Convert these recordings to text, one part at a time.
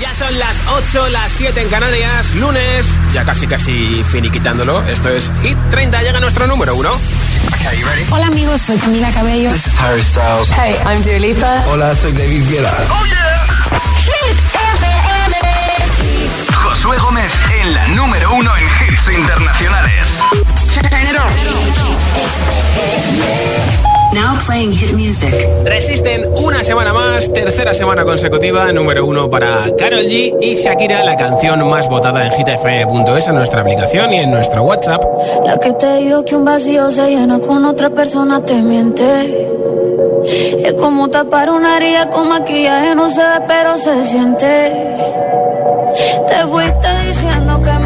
Ya son las 8, las 7 en Canarias, lunes, ya casi casi finiquitándolo. Esto es Hit 30, llega nuestro número uno. Okay, you ready? Hola amigos, soy Camila Cabello. This is Harry Styles. Hey, I'm Dua Lipa. Hola, soy David Guetta. Oh yeah. Hit FM. Josué Gómez en la número uno en hits internacionales. Turn it on. Now playing hit music. Resisten una semana más, tercera semana consecutiva, número uno para Carol G y Shakira, la canción más votada en hitfm.es en nuestra aplicación y en nuestro WhatsApp. La que te digo que un vacío se llena con otra persona te miente. Es como tapar una herida con maquillaje, no se ve, pero se siente. Te fuiste diciendo que me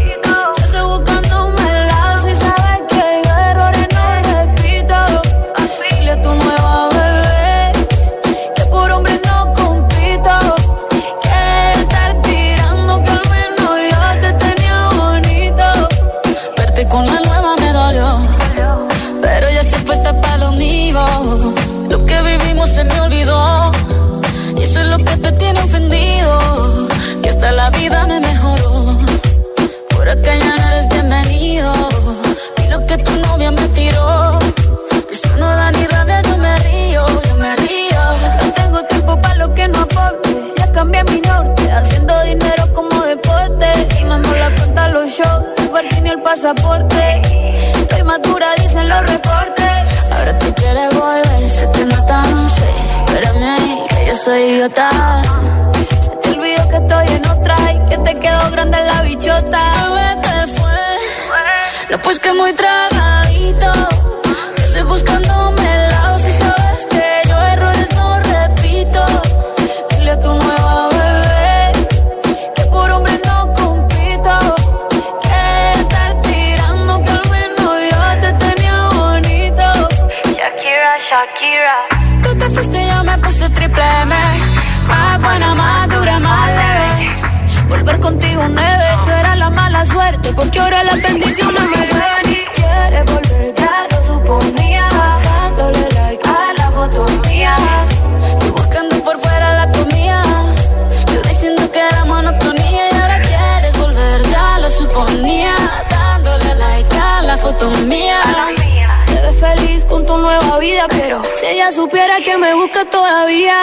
Que hasta la vida me mejoró. Por acá ya no eres bienvenido. Y lo que tu novia me tiró. Eso no da ni rabia, yo me río, yo me río. No tengo tiempo para lo que no aporte. Ya cambié mi norte, haciendo dinero como deporte. Y no la cuenta los shows, el y el pasaporte. Estoy madura, dicen los reportes. Ahora tú quieres volver, se te nota, no sé. Espérame ahí, que yo soy idiota. Olvidó que estoy en otra y que te quedó grande la bichota. Bebé, ¿qué fue? No, pues que muy tragadito. Contigo nueve, tú eras la mala suerte, porque ahora las bendiciones me ven y quieres volver, ya lo suponía, dándole like a la foto mía, tú buscando por fuera la comida, yo diciendo que era monotonía y ahora quieres volver, ya lo suponía, dándole like a la foto mía. Te ves feliz con tu nueva vida, pero si ella supiera que me busca todavía.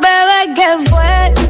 Bebé, ¿qué fue?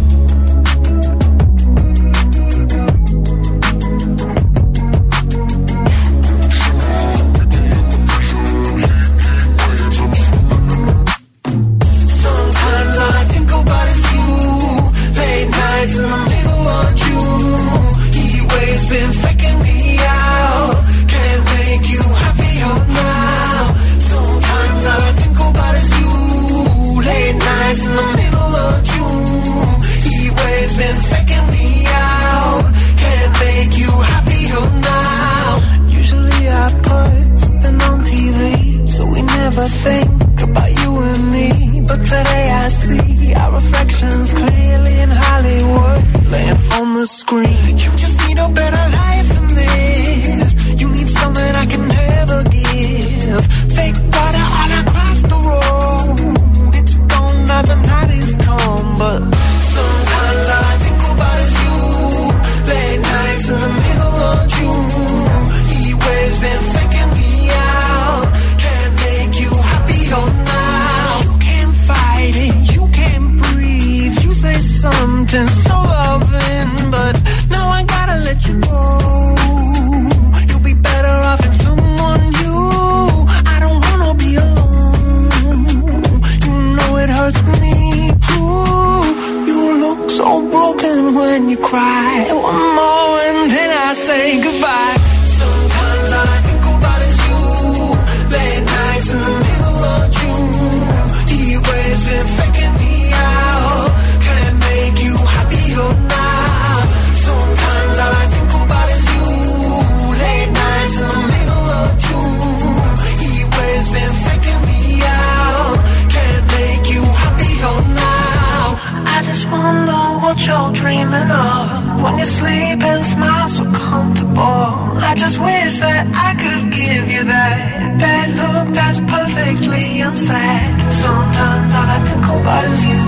That I could give you that that look that's perfectly unsaid. Sometimes all I think about is you.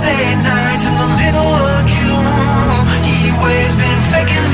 Late nights in the middle of June. He always been faking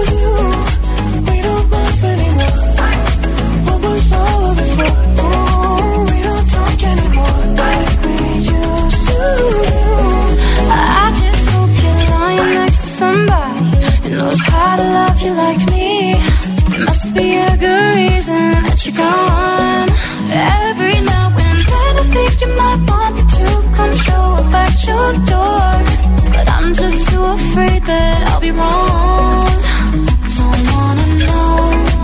knows how to love you like me. There must be a good reason that you're gone. Every now and then I think you might want me to come show up at your door. But I'm just too afraid that I'll be wrong. Don't wanna know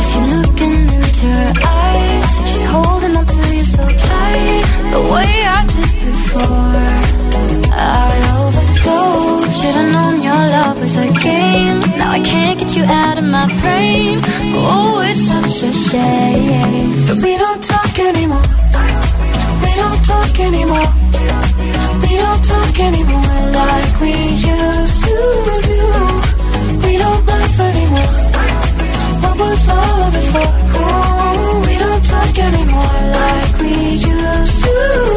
if you're looking into her eyes. If she's holding on to you so tight, the way I did before. I overdosed. Should've known your was a game. Now I can't get you out of my brain. Oh, it's such a shame. We don't talk anymore. We don't talk anymore. We don't talk anymore like we used to do. We don't laugh anymore. What was all of it for? Oh, we don't talk anymore like we used to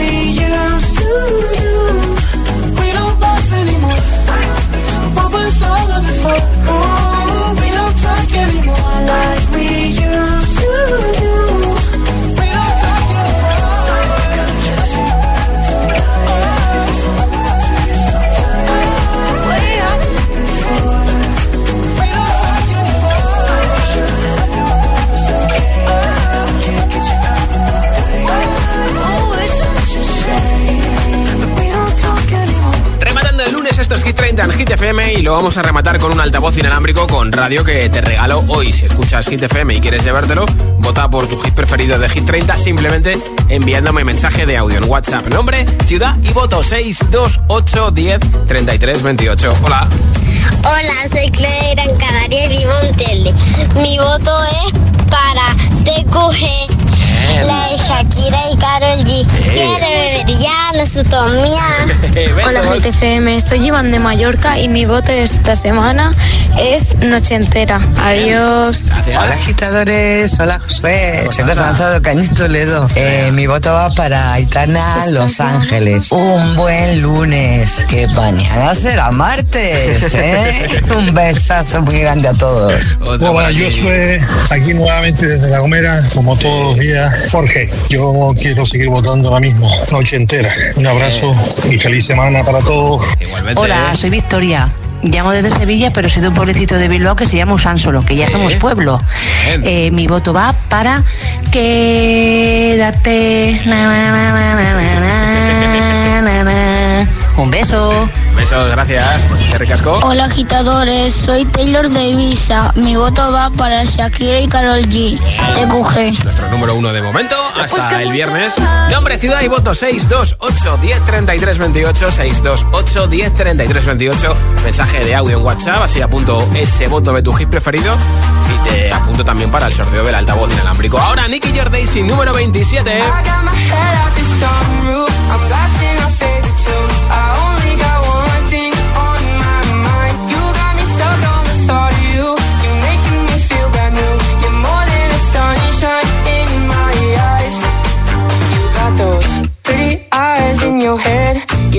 all of it for? Oh, we don't talk anymore like we used 30 en Hit FM y lo vamos a rematar con un altavoz inalámbrico con radio que te regalo hoy. Si escuchas Hit FM y quieres llevártelo, vota por tu hit preferido de Hit 30 simplemente enviándome mensaje de audio en WhatsApp. Nombre, ciudad y voto 628 10 33 28. Hola. Hola, soy Claudia de Gran y vivo. Mi voto es para TQG, la de Shakira y Karol G. Quiero beber ya, no susto Dios mía. Hola GTFM, soy Iván de Mallorca y mi voto esta semana es Noche Entera. Adiós. Hola agitadores, hola Josué. Soy Constanza Cañito Ledo. Eh, mi voto va para Aitana Los Ángeles. Un buen lunes, que mañana será martes. ¿eh? Un besazo muy grande a todos. Hola, yo soy aquí nuevamente desde La Gomera, como todos los días. Jorge, yo quiero seguir votando ahora mismo, noche entera. Un abrazo y feliz semana para todos. Hola, soy Victoria. Llamo desde Sevilla, pero soy de un pueblecito de Bilbao que se llama Usánsolo, que ya somos pueblo. Eh, mi voto va para quédate. Na, na, na, na, na, na, na, na. Un beso. Besos, gracias. Qué ricasco. Hola agitadores, soy Taylor de Visa. Mi voto va para Shakira y Carol G. TQG. Nuestro número uno de momento hasta el viernes. Nombre, ciudad y voto 628 10 33 28 628 10 33 28. Mensaje de audio en WhatsApp, así apunto ese voto de tu hit preferido y te apunto también para el sorteo del altavoz inalámbrico. Ahora Nicky Jordaisy, número 27. Pretty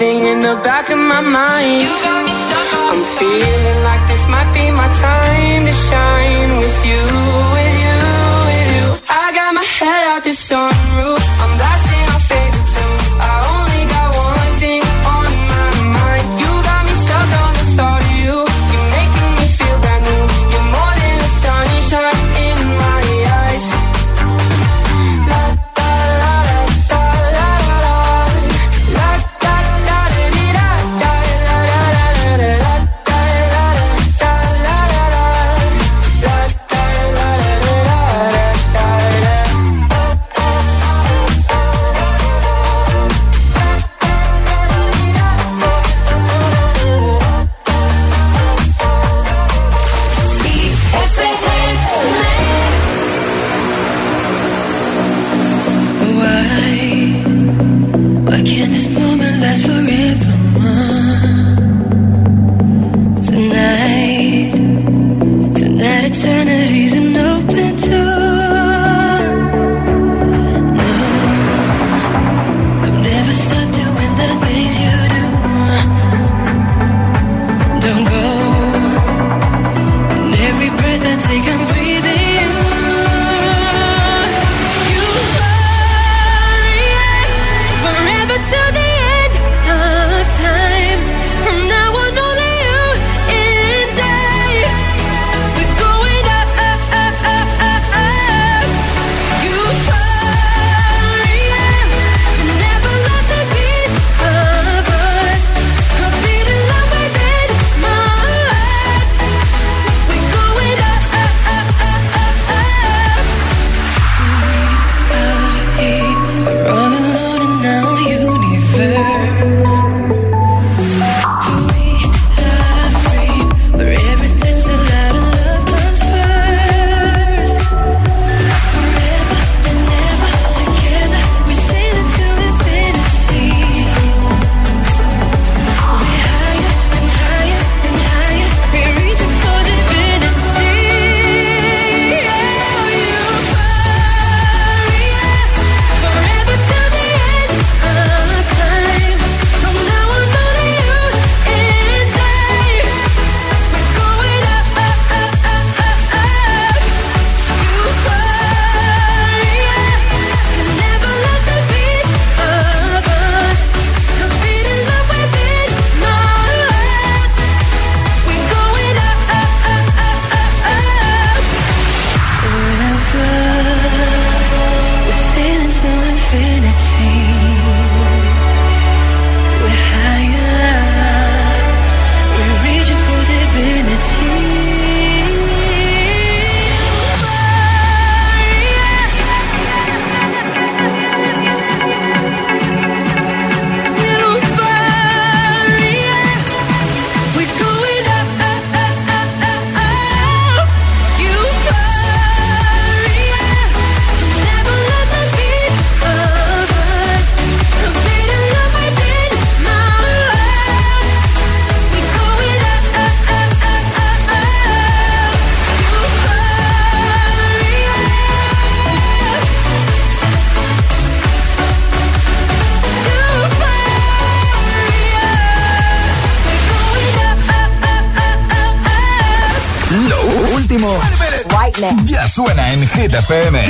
one thing in the back of my mind. I'm feeling like this might be my time to shine with you, Ya suena en Hit FM.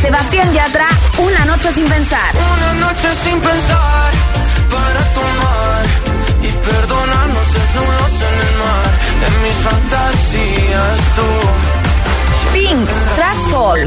Sebastián Yatra, Una noche sin pensar. Una noche sin pensar para tomar y perdonarnos desnudos en el mar. En mis fantasías tú. Pink, Trash Fall.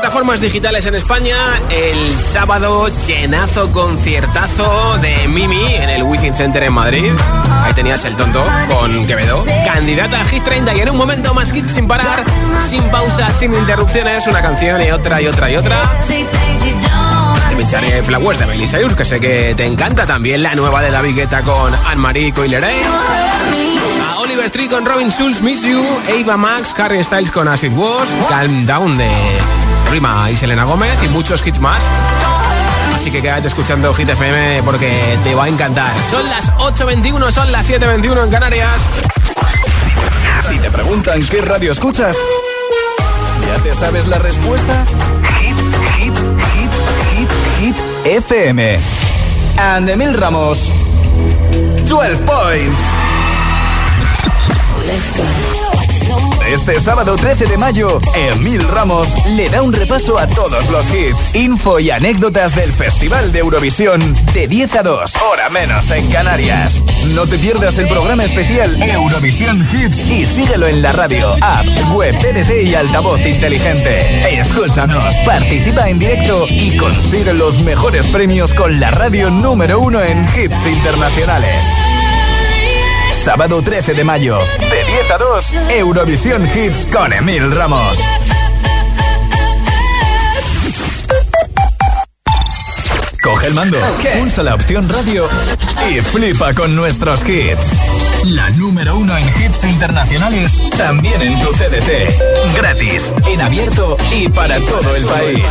plataformas digitales en España. El sábado, llenazo, conciertazo de Mimi en el Wizzing Center en Madrid. Ahí tenías el tonto con Quevedo. Candidata a Hit 30 y en un momento más hit sin parar, sin pausas, sin interrupciones. Una canción y otra y otra y otra. Te Flowers de Miley que sé que te encanta también. La nueva de David Guetta con Anne-Marie Coileray. A Oliver Tree con Robin Schulz, Miss You, Ava Max, Harry Styles con Acid Wash, Calm Down de Rima y Selena Gómez y muchos hits más. Así que quédate escuchando Hit FM porque te va a encantar. Son las 8.21, son las 7.21 en Canarias. Si te preguntan qué radio escuchas, ¿ya te sabes la respuesta? Hit, hit, hit, hit, hit, FM. And Emil Ramos, 12 points. Este sábado 13 de mayo, Emil Ramos le da un repaso a todos los hits, info y anécdotas del Festival de Eurovisión de 10 a 2, hora menos en Canarias. No te pierdas el programa especial Eurovisión Hits y síguelo en la radio, app, web, TDT y altavoz inteligente. Escúchanos, participa en directo y consigue los mejores premios con la radio número uno en hits internacionales. Sábado 13 de mayo, de 10 a 2, Eurovisión Hits con Emil Ramos. Coge el mando, pulsa la opción radio y flipa con nuestros hits. La número uno en hits internacionales, también en tu CDT. Gratis, en abierto y para todo el país.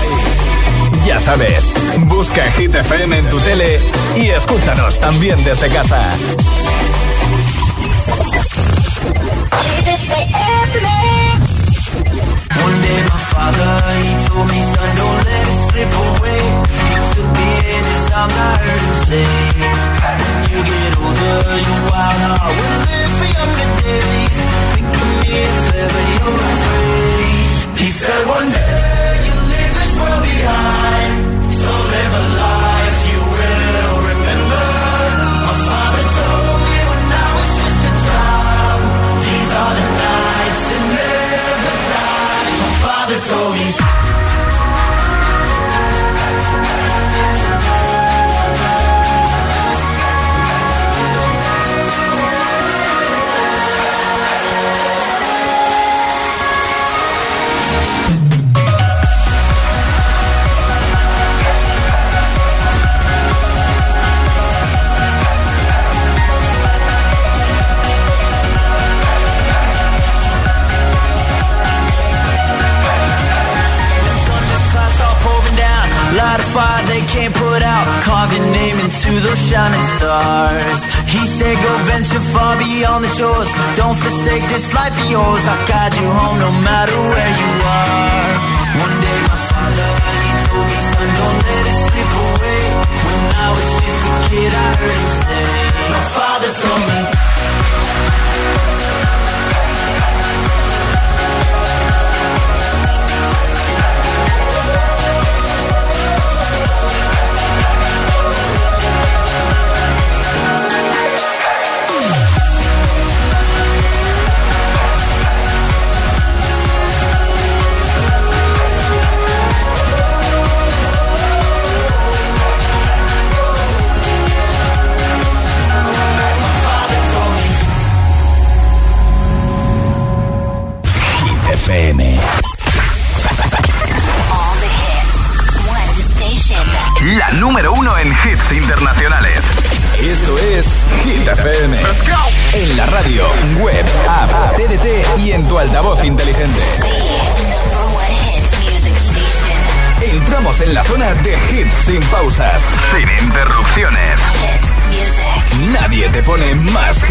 Ya sabes, busca Hit FM en tu tele y escúchanos también desde casa. One day my father, he told me, son, don't let it slip away. He took me in his arms, I heard him say, when you get older, your wild heart will live for younger days. Think of me if ever you're afraid. He said one day you'll leave this world behind, so live a life father told fire they can't put out. Carve your name into those shining stars. He said, Go venture far beyond the shores. Don't forsake this life of yours. I'll guide you home no matter where you are. One day, my father, he told me, Son, don't let it slip away. When I was just a kid, I heard him say, My father told me.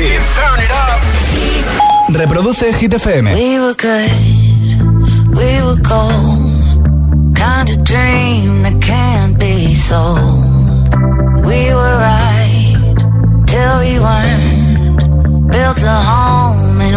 Hits. Reproduce Hit FM. We were good, we were gold. Kind of dream that can't be sold. We were right till we weren't. Built a home and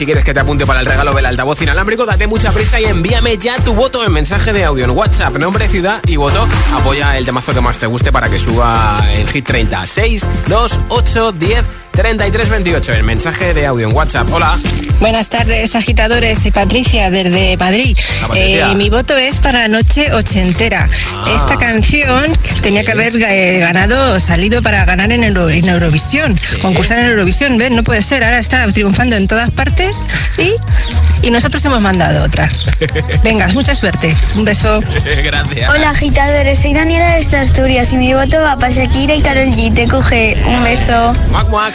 si quieres que te apunte para el regalo del altavoz inalámbrico, date mucha prisa y envíame ya tu voto en mensaje de audio en WhatsApp, nombre, ciudad y voto. Apoya el temazo que más te guste para que suba en Hit 30. 6, 2, 8, 10, 33, 28. El mensaje de audio en WhatsApp. Hola. Buenas tardes, agitadores. Soy Patricia desde Madrid. Patricia. Eh, mi voto es para Noche Ochentera. Ah. Esta canción tenía que haber eh, ganado, salido para ganar en, Euro- en Eurovisión, concursar en Eurovisión. ¿Ves? No puede ser. Ahora está triunfando en todas partes y, y nosotros hemos mandado otra. Venga, mucha suerte. Un beso. Gracias. Hola agitadores, soy Daniela desde Asturias y mi voto va para Shakira y Carol G. Te coge un beso. Mac, mac.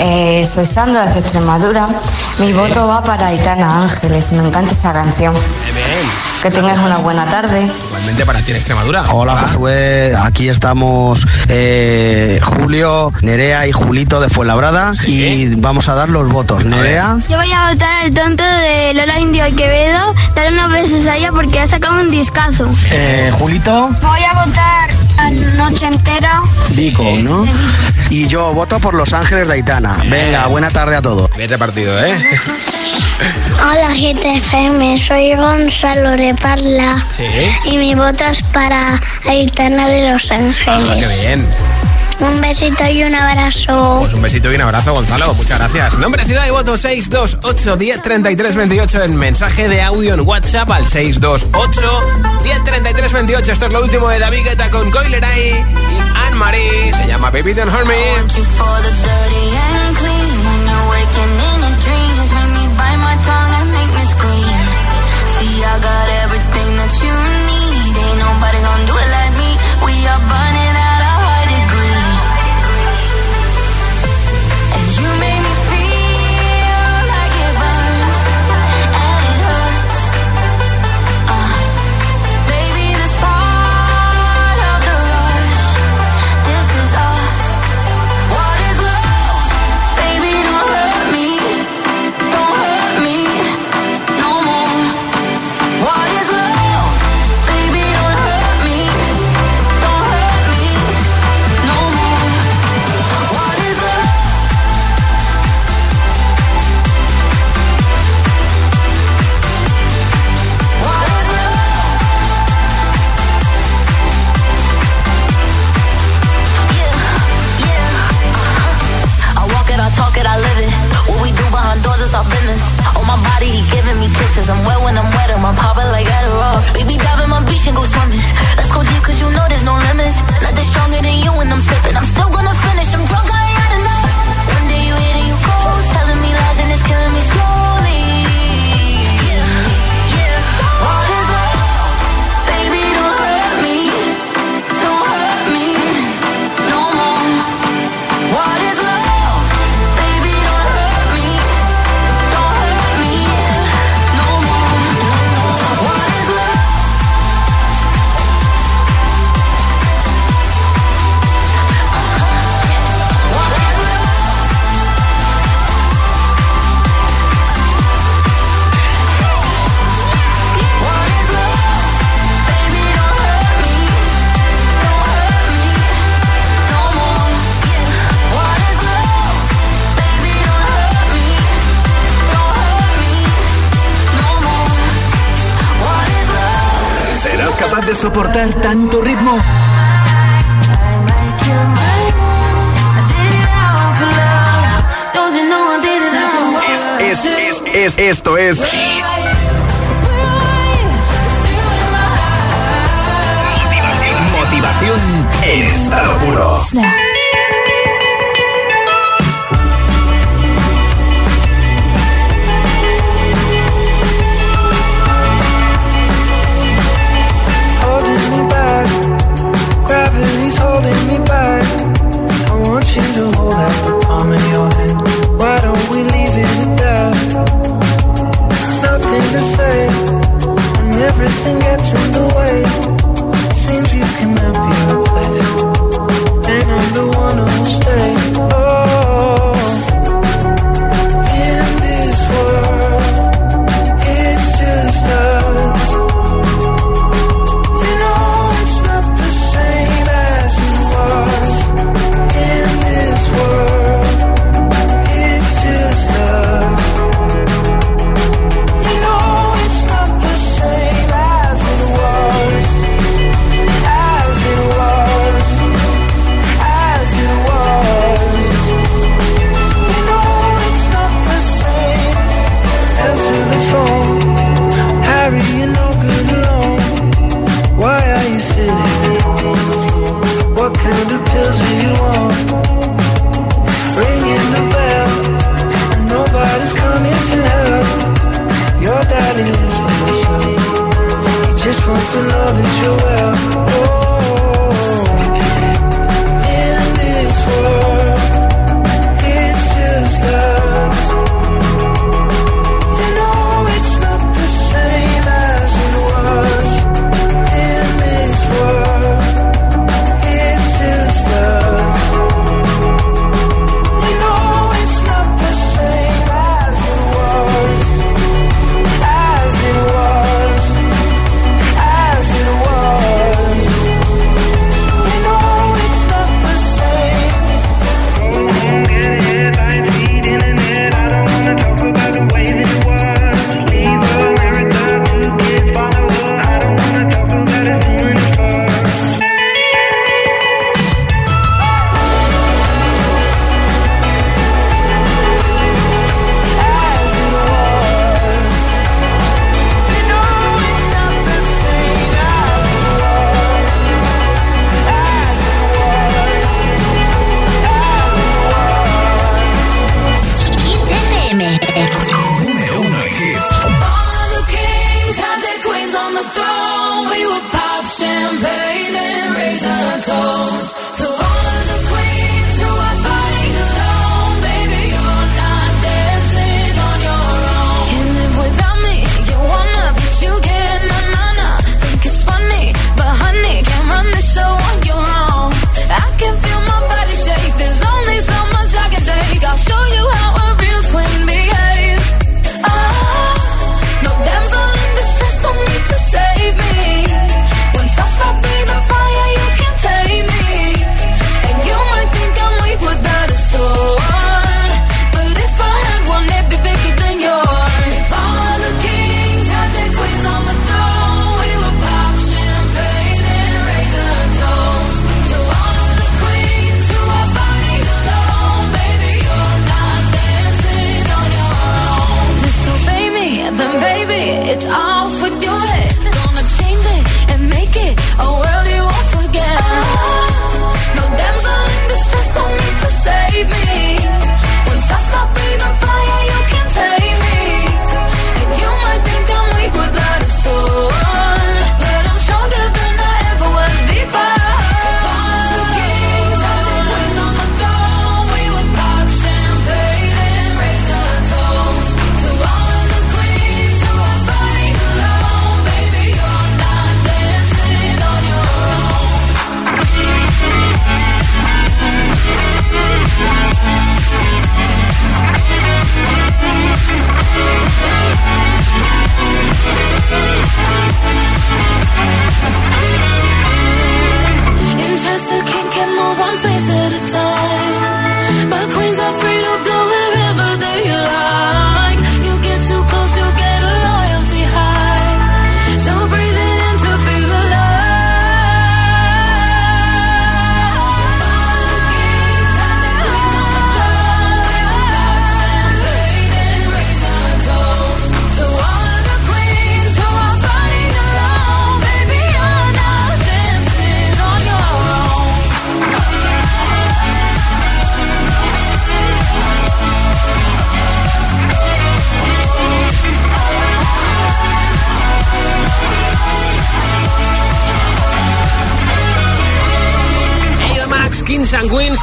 Eh, soy Sandra de Extremadura. Mi voto va para Aitana Ángeles. Me encanta esa canción. Que tengas una buena tarde. Igualmente para ti en Extremadura. Hola, Josué. Aquí estamos eh, Julio, Nerea y Julito de Fuenlabrada. ¿Sí? Y vamos a dar los votos. Nerea. Yo voy a votar al tonto de Lola Indio y Quevedo. Dale unos besos a ella porque ha sacado un discazo. Eh, Julito. Voy a votar a Noche Entera. Vico, ¿no? Y yo voto por Los Ángeles de Aitana. Venga, buena tarde a todos. Vete partido, ¿eh? Hola GTFM, soy Gonzalo de Parla. Y mi voto es para Aitana de Los Ángeles. Ah, qué bien. Un besito y un abrazo. Pues un besito y un abrazo, Gonzalo. Muchas gracias. Nombre, ciudad y voto 628 103328 en mensaje de audio en WhatsApp al 628 103328. Esto es lo último de David Guetta con Coileray y Anne-Marie. Se llama Baby Don't Hurt Me. I got everything that you need. Ain't nobody gonna do it like me. We are burning.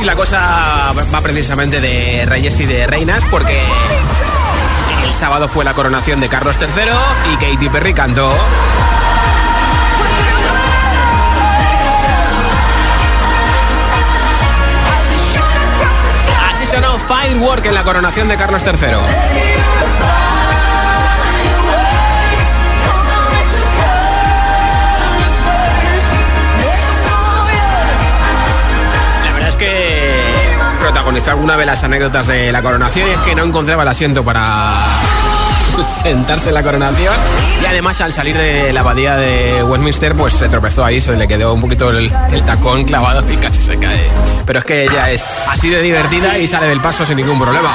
La cosa va precisamente de reyes y de reinas porque el sábado fue la coronación de Carlos III y Katy Perry cantó Así sonó Firework en la coronación de Carlos III. Alguna de las anécdotas de la coronación y es que no encontraba el asiento para sentarse en la coronación y además al salir de la abadía de Westminster pues se tropezó ahí, se le quedó un poquito el, tacón clavado y casi se cae. Pero es que ella es así de divertida y sale del paso sin ningún problema.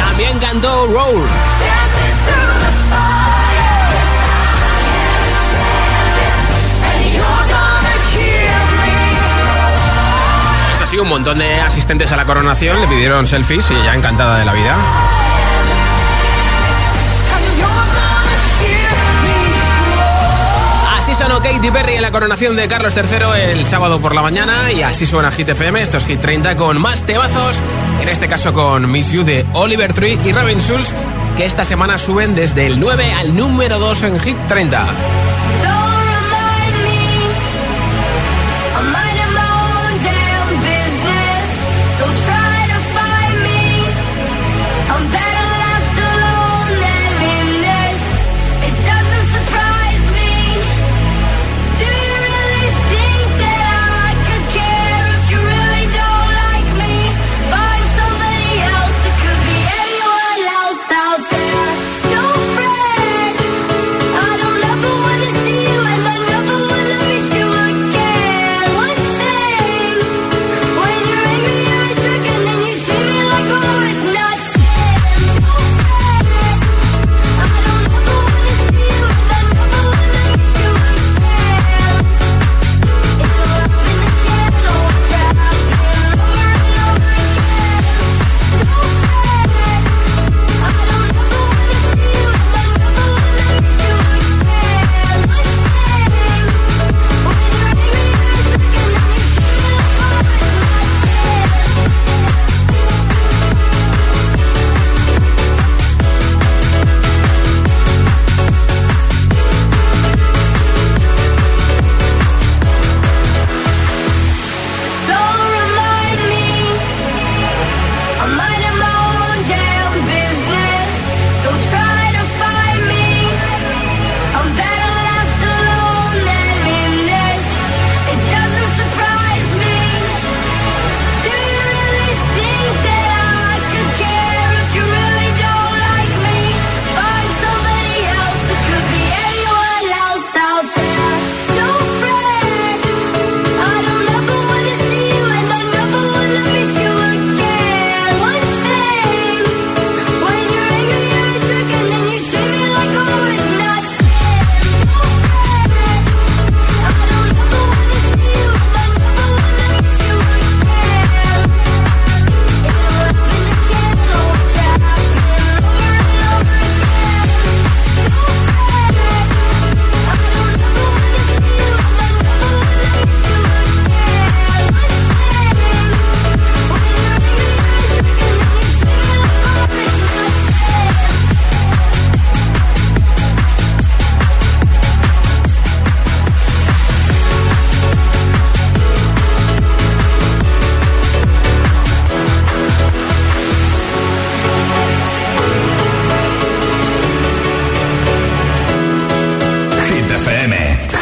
También cantó Roll. Un montón de asistentes a la coronación le pidieron selfies y ella encantada de la vida. Así sonó Katy Perry en la coronación de Carlos III el sábado por la mañana y así suena Hit FM, esto es Hit 30 con más temazos, en este caso con Miss You de Oliver Tree y Robin Schulz, que esta semana suben desde el 9 al número 2 en Hit 30.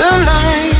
the light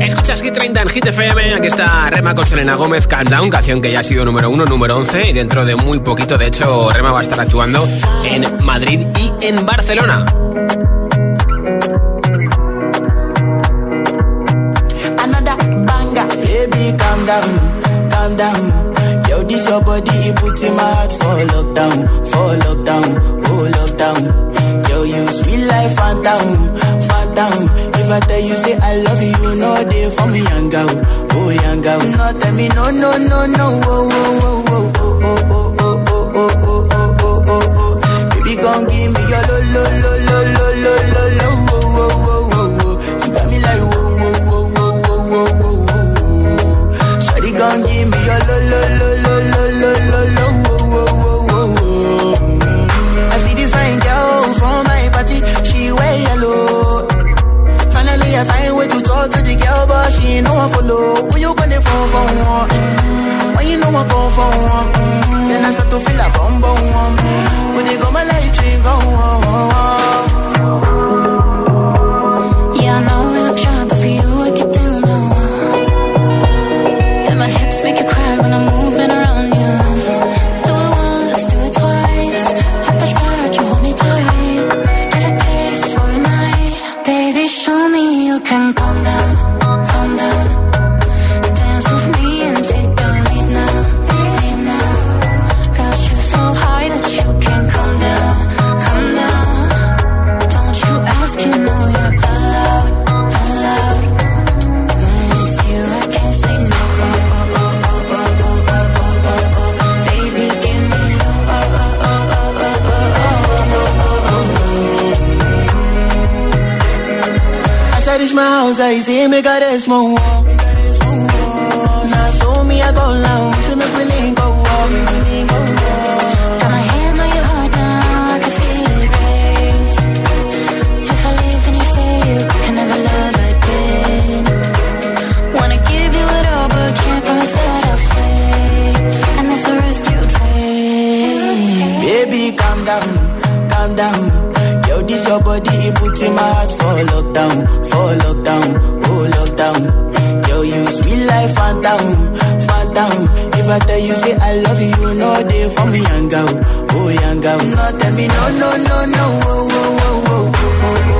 Escuchas Hit 30 en Hit FM, aquí está Rema con Selena Gómez, Countdown, canción que ya ha sido número uno, número 11 y dentro de muy poquito, de hecho, Rema va a estar actuando en Madrid y en Barcelona. Yo, this your body, it puts in my heart for lockdown, for lockdown, oh lockdown. Yo, you sweet life, phantom, phantom. If I tell you say I love you, know they for me, young oh young. No, tell me no, no, no, no, oh, oh, oh, oh, oh, oh, oh, oh, oh, oh, oh, oh, oh, oh, oh. Baby, gon' give me your lo, lo, lo, lo, lo, lo, lo, lo, oh, oh, oh, oh, oh. You got me like whoa, whoa, whoa, whoa, whoa, whoa, whoa, whoa. Shawty gon' give me your lo, lo, lo, lo, talk to the girl, but she ain't no one follow. Who you gonna phone for one? Mm, When you know I come for one, mm, then I start to feel a bum bum. When they go my light, you go Yeah, Show me you can calm down, rounds, ahí sí me caresmo. Body, it puts in my heart for lockdown, for lockdown, oh lockdown. Yo, you sweet life, phantom, phantom. If I tell you say I love you, know they for me, young girl, oh young girl. No, tell me no, no, no, no, oh, oh, oh, oh, oh, oh,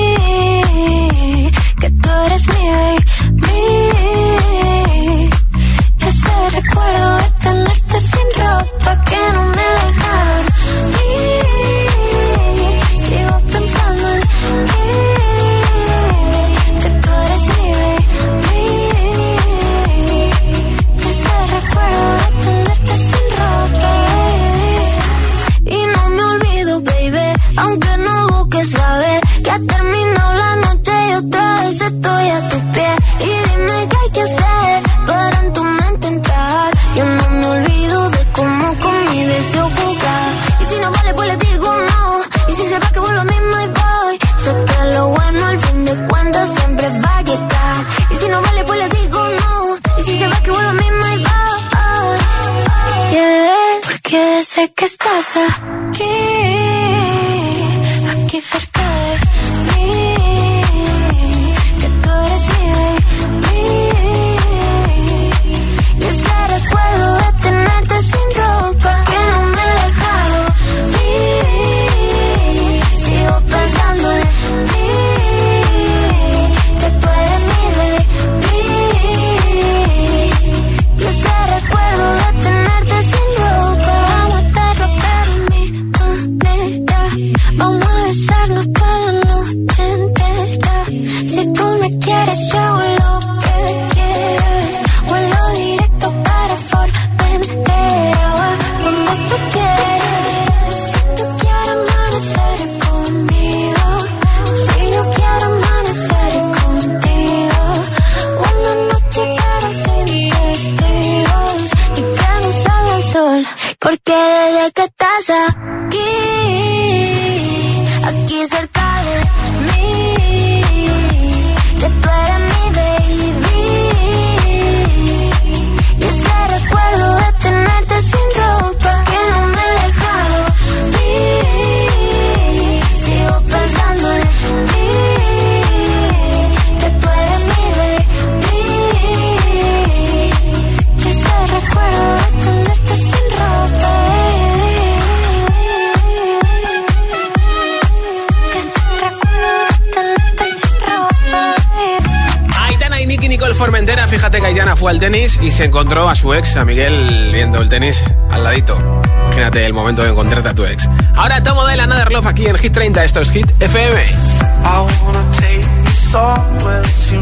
Tenis y se encontró a su ex, a Miguel, viendo el tenis al ladito. Imagínate el momento de encontrarte a tu ex. Ahora tomo de la Another Love aquí en Hit 30, esto es Hit FM. You somewhere you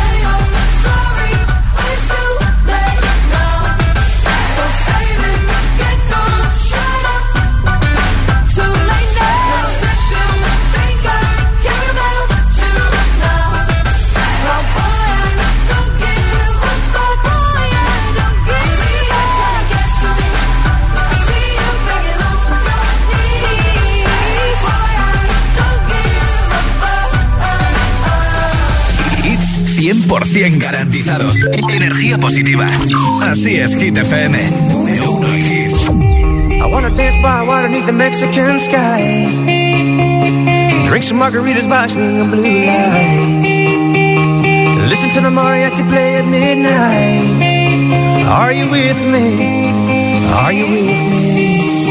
You garantizados. Energía positiva. Así es, Hit FM. Número uno en hits. I wanna dance by water beneath the Mexican sky. Drink some margaritas by swinging blue lights. Listen to the mariachi play at midnight. Are you with me? Are you with me?